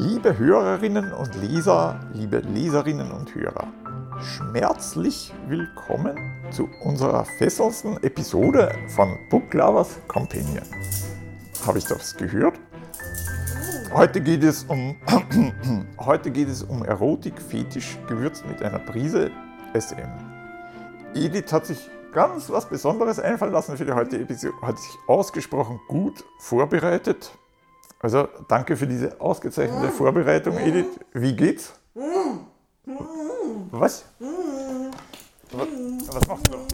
Liebe Hörerinnen und Leser, liebe Leserinnen und Hörer, schmerzlich willkommen zu unserer fesselndsten Episode von Book Lovers Companion. Habe ich das gehört? Heute geht es um, heute geht es um Erotik, Fetisch, gewürzt mit einer Prise SM. Edith hat sich ganz was Besonderes einfallen lassen für die heutige Episode, hat sich ausgesprochen gut vorbereitet. Also danke für diese ausgezeichnete Vorbereitung, Edith. Wie geht's? Was? Was, was machst du?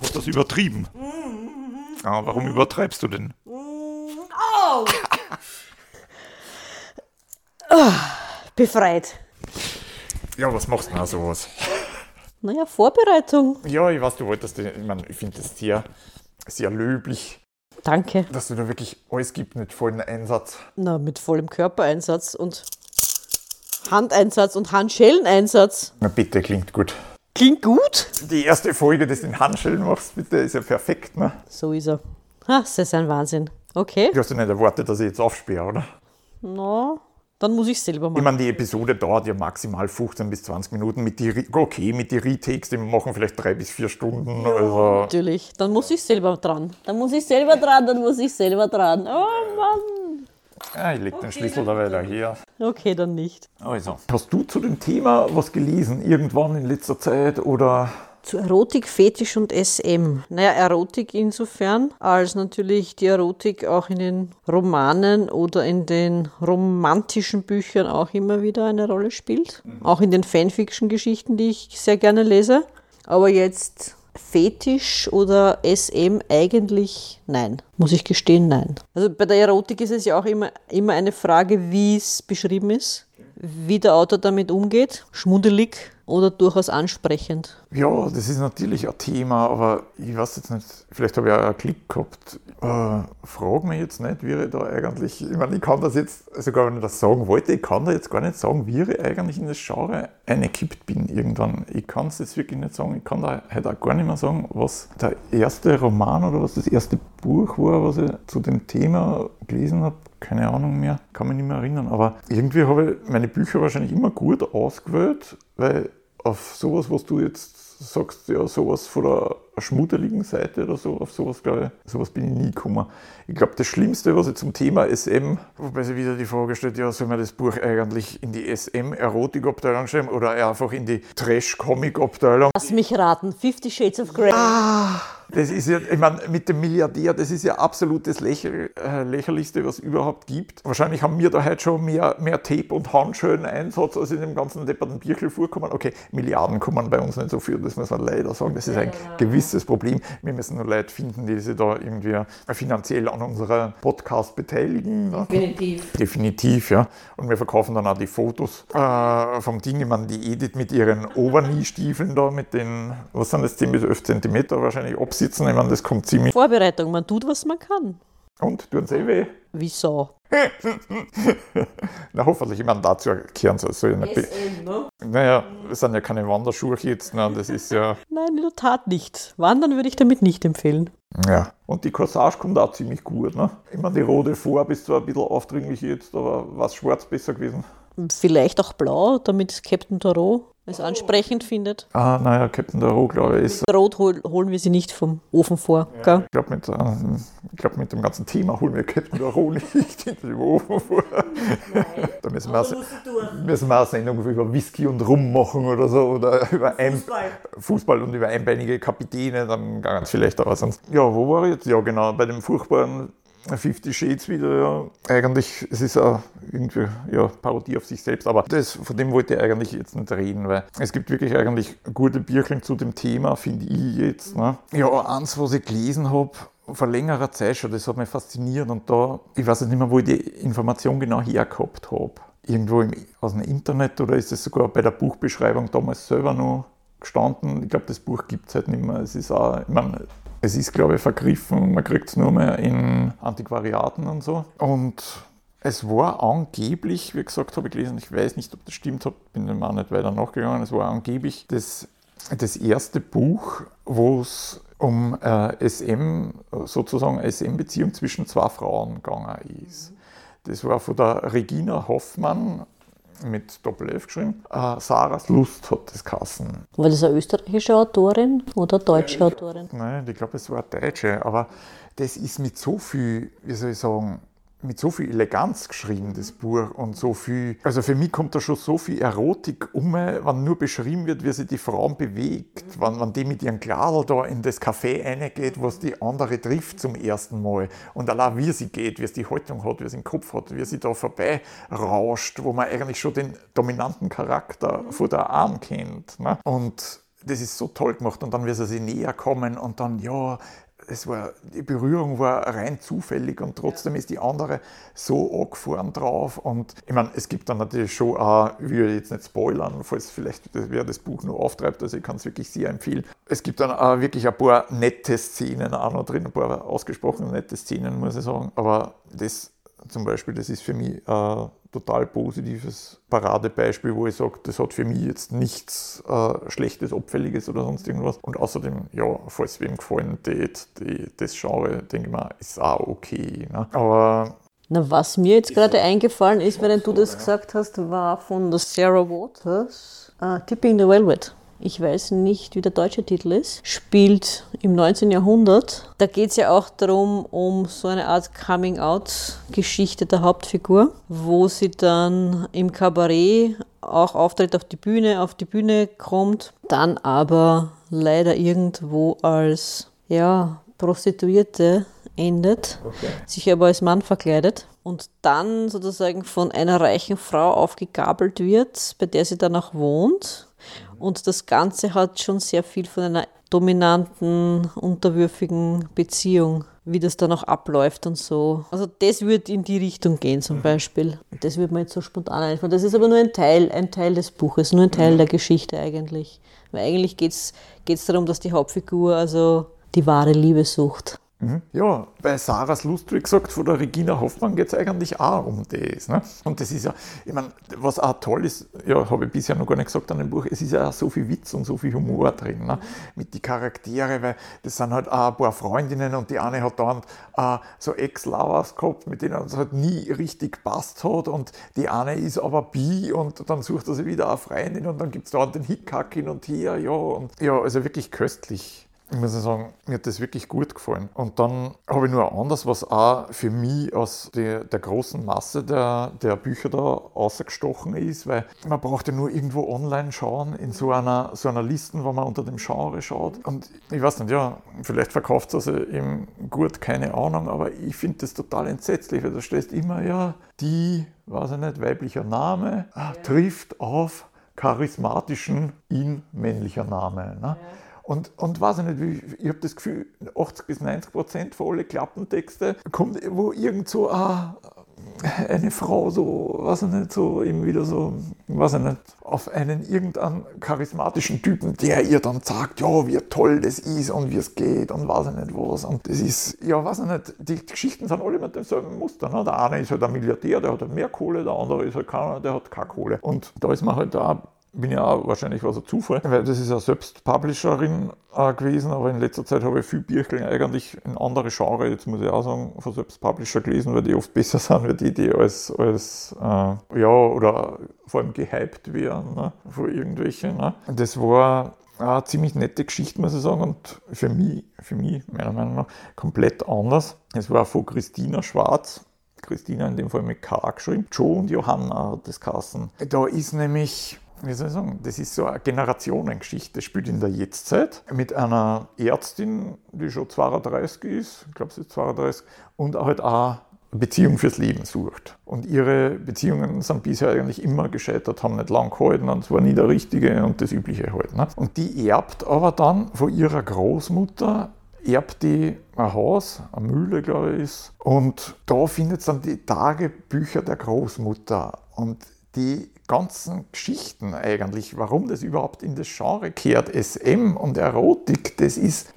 Hast du das übertrieben? Ah, warum übertreibst du denn? Oh! Befreit. Ja, was machst du denn sowas? Naja, Vorbereitung. Ja, ich weiß, du wolltest, ich meine, ich finde das sehr, sehr löblich, Danke. dass du da wirklich alles gibst mit vollem Einsatz. Na, mit vollem Körpereinsatz und Handeinsatz und Handschelleneinsatz. Na bitte, klingt gut. Klingt gut. Die erste Folge, die du in Handschellen machst, bitte, ist ja perfekt, ne? So ist er. Ha, das ist ein Wahnsinn. Okay. Du hast ja nicht erwartet, dass ich jetzt aufsperre, oder? Na, dann muss ich selber Ich machen. meine, die Episode dauert ja maximal 15 bis 20 Minuten. Mit die, okay, mit den Retakes, die machen vielleicht drei bis vier Stunden. Also, Natürlich. Dann muss ich selber dran. Dann muss ich selber dran, dann muss ich selber dran. Oh Mann. ja, ich leg den Schlüssel da wieder her. Okay, dann nicht. Also, hast du zu dem Thema was gelesen, irgendwann in letzter Zeit oder? Zu Erotik, Fetisch und SM. Naja, Erotik insofern, als natürlich die Erotik auch in den Romanen oder in den romantischen Büchern auch immer wieder eine Rolle spielt. Auch in den Fanfiction-Geschichten, die ich sehr gerne lese. Aber jetzt Fetisch oder SM eigentlich nein. Muss ich gestehen, nein. Also bei der Erotik ist es ja auch immer, immer eine Frage, wie es beschrieben ist, wie der Autor damit umgeht. Schmuddelig oder durchaus ansprechend. Ja, das ist natürlich ein Thema, aber ich weiß jetzt nicht, vielleicht habe ich auch einen Klick gehabt. Äh, frag mich jetzt nicht, wie ich da eigentlich, ich meine, ich kann das jetzt, sogar wenn ich das sagen wollte, ich kann da jetzt gar nicht sagen, wie ich eigentlich in das Genre eingekippt bin irgendwann. Ich kann es jetzt wirklich nicht sagen, ich kann da halt auch gar nicht mehr sagen, was der erste Roman oder was das erste Buch war, was ich zu dem Thema gelesen habe. Keine Ahnung mehr, kann mich nicht mehr erinnern. Aber irgendwie habe ich meine Bücher wahrscheinlich immer gut ausgewählt, weil auf sowas, was du jetzt sagst, ja, sowas von der schmuddeligen Seite oder so, auf sowas, glaube ich, sowas bin ich nie gekommen. Ich glaube, das Schlimmste, was ich zum Thema SM, wobei sich wieder die Frage stellt, ja, soll man das Buch eigentlich in die SM-Erotik-Abteilung schreiben oder einfach in die Trash-Comic-Abteilung? Lass mich raten. Fifty Shades of Grey. Das ist ja, ich meine, mit dem Milliardär, das ist ja absolut das Lächer, äh, Lächerlichste, was es überhaupt gibt. Wahrscheinlich haben wir da heute schon mehr, mehr Tape und Handschellen-Einsatz als in dem ganzen depperten Birkel vorkommen. Okay, Milliarden kommen bei uns nicht so viel, das muss man leider sagen. Das ist ein gewisses Problem. Wir müssen nur Leute finden, die sich da irgendwie finanziell an unserer Podcast beteiligen. Ne? Definitiv. Definitiv, ja. Und wir verkaufen dann auch die Fotos äh, vom Ding. Ich meine, die Edith mit ihren Overknee-Stiefeln da, mit den, was sind das, 10 bis 11 Zentimeter wahrscheinlich absitzen. Ich meine, das kommt ziemlich. Vorbereitung. Man tut, was man kann. Und, tun sie eh weh. Wie Sau. Na, hoffentlich, ich meine, dazu erklären sie so eine Be Naja, das sind ja keine Wanderschuhe jetzt, ne? das ist ja. Nein, in der Tat nicht. Wandern würde ich damit nicht empfehlen. Ja. Und die Corsage kommt auch ziemlich gut, ne? Ich meine, die rote Farbe ist zwar ein bisschen aufdringlich jetzt, aber was schwarz besser gewesen? Vielleicht auch blau, damit Captain Tarot es ansprechend findet. Ah, naja, Captain Daro, glaube ich, ist Rot hol, holen wir sie nicht vom Ofen vor. gell? Ich glaube, mit, ähm, glaub, mit dem ganzen Thema holen wir Captain Daro nicht in den Ofen vor. Da müssen wir, eine- müssen wir eine Sendung über Whisky und Rum machen oder so. Oder über ein, Fußball und über einbeinige Kapitäne, dann ganz vielleicht aber sonst. Ja, wo war ich jetzt? Ja, genau, bei dem furchtbaren Fifty Shades wieder, ja. Eigentlich, es ist auch irgendwie, ja, Parodie auf sich selbst, aber das, von dem wollte ich eigentlich jetzt nicht reden, weil es gibt wirklich eigentlich gute Bierchen zu dem Thema, finde ich jetzt. Ne? Ja, eins, was ich gelesen habe, vor längerer Zeit schon, das hat mich fasziniert und da, ich weiß nicht mehr, wo ich die Information genau hergehabt habe. Irgendwo im, aus dem Internet oder ist es sogar bei der Buchbeschreibung damals selber noch gestanden. Ich glaube, das Buch gibt es halt nicht mehr. Es ist auch, ich meine, es ist, glaube ich, vergriffen. Man kriegt es nur mehr in Antiquariaten und so. Und es war angeblich, wie gesagt, habe ich gelesen, ich weiß nicht, ob das stimmt, bin dem auch nicht weiter nachgegangen, es war angeblich das, das erste Buch, wo es um äh, SM, sozusagen SM-Beziehung zwischen zwei Frauen gegangen ist. Das war von der Regina Hoffmann, mit Doppel-F geschrieben. Äh, Sarahs Lust hat das Kassen. War das eine österreichische Autorin oder deutsche Autorin? Nein, ich glaube, es war eine deutsche, aber das ist mit so viel, wie soll ich sagen, mit so viel Eleganz geschrieben, das Buch, und so viel, also für mich kommt da schon so viel Erotik um, wenn nur beschrieben wird, wie sich die Frau bewegt, wenn, wenn die mit ihrem Gladl da in das Café reingeht, was die andere trifft zum ersten Mal, und allein wie sie geht, wie sie die Haltung hat, wie sie den Kopf hat, wie sie da vorbei rauscht, wo man eigentlich schon den dominanten Charakter von der Arm kennt. Ne? Und das ist so toll gemacht und dann wie sie sich näher kommen und dann, ja, es war, die Berührung war rein zufällig und trotzdem ist die andere so angefahren drauf. Und ich meine, es gibt dann natürlich schon auch, ich will jetzt nicht spoilern, falls vielleicht wer das Buch nur auftreibt, also ich kann es wirklich sehr empfehlen. Es gibt dann auch wirklich ein paar nette Szenen auch noch drin, ein paar ausgesprochen nette Szenen, muss ich sagen. Aber das zum Beispiel, das ist für mich ein total positives Paradebeispiel, wo ich sage, das hat für mich jetzt nichts äh, Schlechtes, Abfälliges oder sonst irgendwas. Und außerdem, ja, falls wem gefallen tät, die, das Genre, denke ich mal, ist auch okay. Ne? Aber na, was mir jetzt gerade eingefallen ist, während du das gesagt hast, war von der Sarah Waters, uh, Tipping the Velvet ich weiß nicht, wie der deutsche Titel ist, spielt im 19. Jahrhundert. Da geht es ja auch darum, um so eine Art Coming-out-Geschichte der Hauptfigur, wo sie dann im Kabarett auch auftritt auf die Bühne, auf die Bühne kommt, dann aber leider irgendwo als ja, Prostituierte endet, okay. sich aber als Mann verkleidet und dann sozusagen von einer reichen Frau aufgegabelt wird, bei der sie dann auch wohnt und das Ganze hat schon sehr viel von einer dominanten, unterwürfigen Beziehung, wie das dann auch abläuft und so. Also das würde in die Richtung gehen zum Beispiel. Das würde mir jetzt so spontan einfallen. Das ist aber nur ein Teil, ein Teil des Buches, nur ein Teil der Geschichte eigentlich. Weil eigentlich geht es darum, dass die Hauptfigur also die wahre Liebe sucht. Mhm. Ja, bei Sarahs Lust, wie gesagt, von der Regina Hoffmann geht es eigentlich auch um das. Ne? Und das ist ja, ich meine, was auch toll ist, ja, habe ich bisher noch gar nicht gesagt an dem Buch, es ist ja auch so viel Witz und so viel Humor drin, ne? mit den Charaktere, weil das sind halt auch ein paar Freundinnen und die eine hat dann äh, so Ex-Lovers gehabt, mit denen es halt nie richtig gepasst hat und die eine ist aber bi und dann sucht er sich wieder eine Freundin und dann gibt es da den Hickhack hin und her, ja, und ja, also wirklich köstlich ich muss sagen, mir hat das wirklich gut gefallen. Und dann habe ich nur anders, was auch für mich aus der, der großen Masse der, der Bücher da ausgestochen ist, weil man braucht ja nur irgendwo online schauen, in so einer, so einer Liste, wo man unter dem Genre schaut. Und ich weiß nicht, ja, vielleicht verkauft es also eben gut, keine Ahnung, aber ich finde das total entsetzlich, weil da steht immer, ja, die, weiß ich nicht, weiblicher Name, ja. trifft auf charismatischen, ihn männlicher Name. Ne? Ja. Und, und weiß ich nicht, ich habe das Gefühl, 80 bis 90 Prozent von allen Klappentexte kommt, wo irgend so ah, eine Frau so, weiß ich nicht, so eben wieder so, weiß ich nicht, auf einen irgendeinen charismatischen Typen, der ihr dann sagt, ja, wie toll das ist und wie es geht und weiß ich nicht was. Und das ist, ja, weiß ich nicht, die Geschichten sind alle mit demselben Muster. Ne? Der eine ist halt ein Milliardär, der hat halt mehr Kohle, der andere ist halt keiner, der hat keine Kohle. Und da ist man halt da bin ja auch wahrscheinlich was ein Zufall, weil das ist ja selbst Publisherin äh, gewesen, aber in letzter Zeit habe ich viel Bücher eigentlich in andere Genre, jetzt muss ich auch sagen, von selbst Publisher gelesen, weil die oft besser sind, wie die, die als, als äh, ja, oder vor allem gehypt werden ne, von irgendwelchen. Ne. Das war eine ziemlich nette Geschichte, muss ich sagen, und für mich, für mich, meiner Meinung nach, komplett anders. Es war von Christina Schwarz, Christina in dem Fall mit K geschrieben. Joe und Johanna hat das Kassen. Da ist nämlich wie soll ich sagen, das ist so eine Generationengeschichte. Das spielt in der Jetztzeit mit einer Ärztin, die schon 32 ist, ich glaube, sie ist 32, und halt auch eine Beziehung fürs Leben sucht. Und ihre Beziehungen sind bisher eigentlich immer gescheitert, haben nicht lang gehalten und es war nie der Richtige und das Übliche halt. Ne? Und die erbt aber dann von ihrer Großmutter erbt die ein Haus, eine Mühle, glaube ich, ist. Und da findet es dann die Tagebücher der Großmutter. Und die ganzen Geschichten eigentlich, warum das überhaupt in das Genre kehrt, SM und Erotik, das ist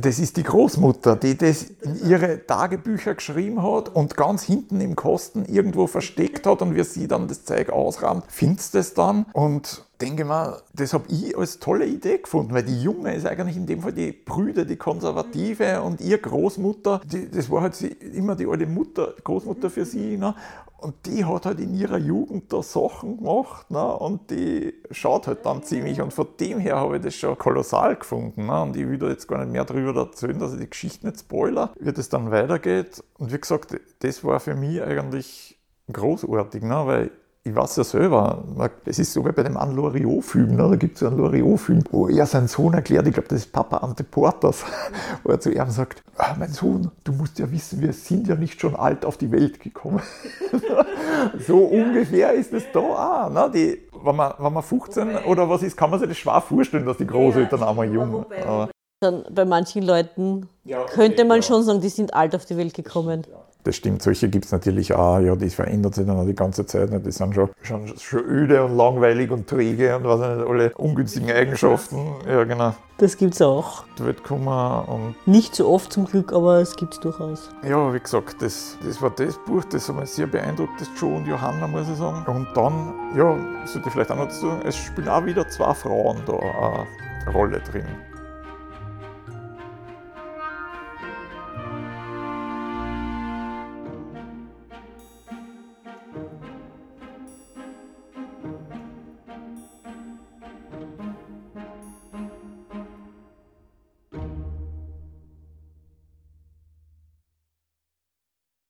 Das ist die Großmutter, die das in ihre Tagebücher geschrieben hat und ganz hinten im Kosten irgendwo versteckt hat und wir sie dann das Zeug ausrahmen, findest das dann und denke mal, das habe ich als tolle Idee gefunden, weil die Junge ist eigentlich in dem Fall die Brüder, die Konservative und ihr Großmutter, die, das war halt sie, immer die alte Mutter, Großmutter für sie. Ne? Und die hat halt in ihrer Jugend da Sachen gemacht ne? und die schaut halt dann ziemlich. Und von dem her habe ich das schon kolossal gefunden. Ne? Und ich will da jetzt gar nicht mehr darüber erzählen, dass ich die Geschichte nicht spoiler, wie das dann weitergeht. Und wie gesagt, das war für mich eigentlich großartig, ne? weil ich weiß ja selber, es ist sogar bei dem Anne Loriot-Film, ne? da gibt es ja einen Loriot-Film, wo er seinen Sohn erklärt, ich glaube, das ist Papa Ante Portas, wo er zu ihm sagt, ah, mein Sohn, du musst ja wissen, wir sind ja nicht schon alt auf die Welt gekommen. so ungefähr ist es da auch. Ne? Die, wenn, man, wenn man 15 wobei, oder was ist, kann man sich das schwer vorstellen, dass die Großeltern ja, einmal jung sind. Dann bei manchen Leuten ja, okay, könnte man ja. schon sagen, die sind alt auf die Welt gekommen. Stimmt, das stimmt, solche gibt es natürlich auch, ja, die verändert sich dann auch die ganze Zeit. Die sind schon, schon, schon öde und langweilig und träge und was nicht, alle ungünstigen Eigenschaften. Ja, genau. Das gibt es auch. Weltkummer und. Nicht so oft zum Glück, aber es gibt es durchaus. Ja, wie gesagt, das, das war das Buch, das hat mich sehr beeindruckt, das Joe und Johanna, muss ich sagen. Und dann, ja, sollte ich vielleicht auch noch dazu sagen, es spielen auch wieder zwei Frauen da eine Rolle drin.